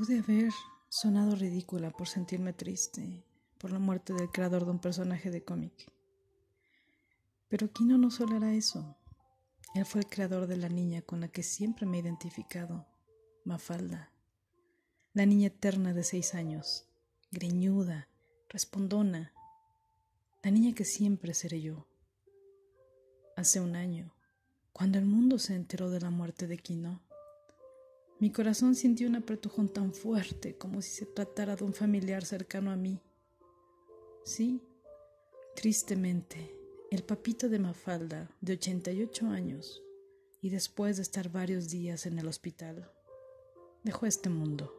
Pude haber sonado ridícula por sentirme triste por la muerte del creador de un personaje de cómic. Pero Kino no solo era eso. Él fue el creador de la niña con la que siempre me he identificado, Mafalda. La niña eterna de seis años, greñuda, respondona. La niña que siempre seré yo. Hace un año, cuando el mundo se enteró de la muerte de Kino, mi corazón sintió un apretujón tan fuerte como si se tratara de un familiar cercano a mí. Sí, tristemente, el papito de Mafalda, de 88 años, y después de estar varios días en el hospital, dejó este mundo,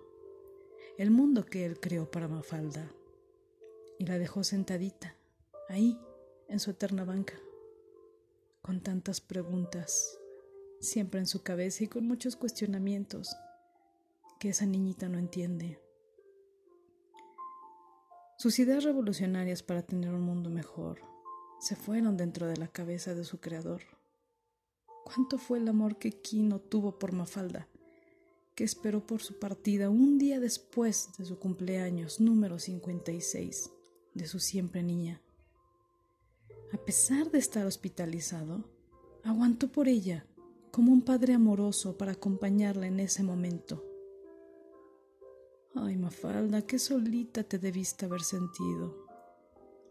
el mundo que él creó para Mafalda, y la dejó sentadita, ahí, en su eterna banca, con tantas preguntas siempre en su cabeza y con muchos cuestionamientos que esa niñita no entiende. Sus ideas revolucionarias para tener un mundo mejor se fueron dentro de la cabeza de su creador. ¿Cuánto fue el amor que Kino tuvo por Mafalda, que esperó por su partida un día después de su cumpleaños número 56 de su siempre niña? A pesar de estar hospitalizado, aguantó por ella como un padre amoroso para acompañarla en ese momento. Ay, Mafalda, qué solita te debiste haber sentido.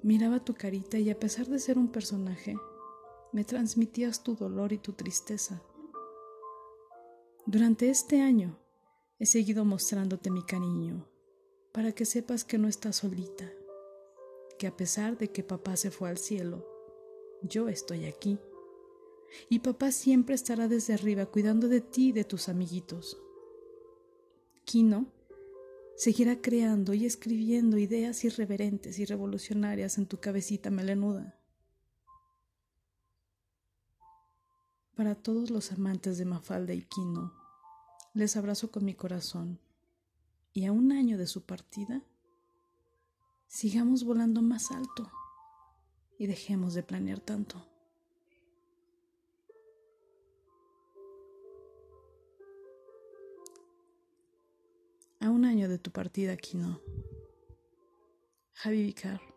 Miraba tu carita y a pesar de ser un personaje, me transmitías tu dolor y tu tristeza. Durante este año he seguido mostrándote mi cariño para que sepas que no estás solita, que a pesar de que papá se fue al cielo, yo estoy aquí y papá siempre estará desde arriba cuidando de ti y de tus amiguitos. Kino seguirá creando y escribiendo ideas irreverentes y revolucionarias en tu cabecita melenuda. Para todos los amantes de Mafalda y Kino, les abrazo con mi corazón y a un año de su partida, sigamos volando más alto y dejemos de planear tanto. Un año de tu partida, Kino. Javi Vicar.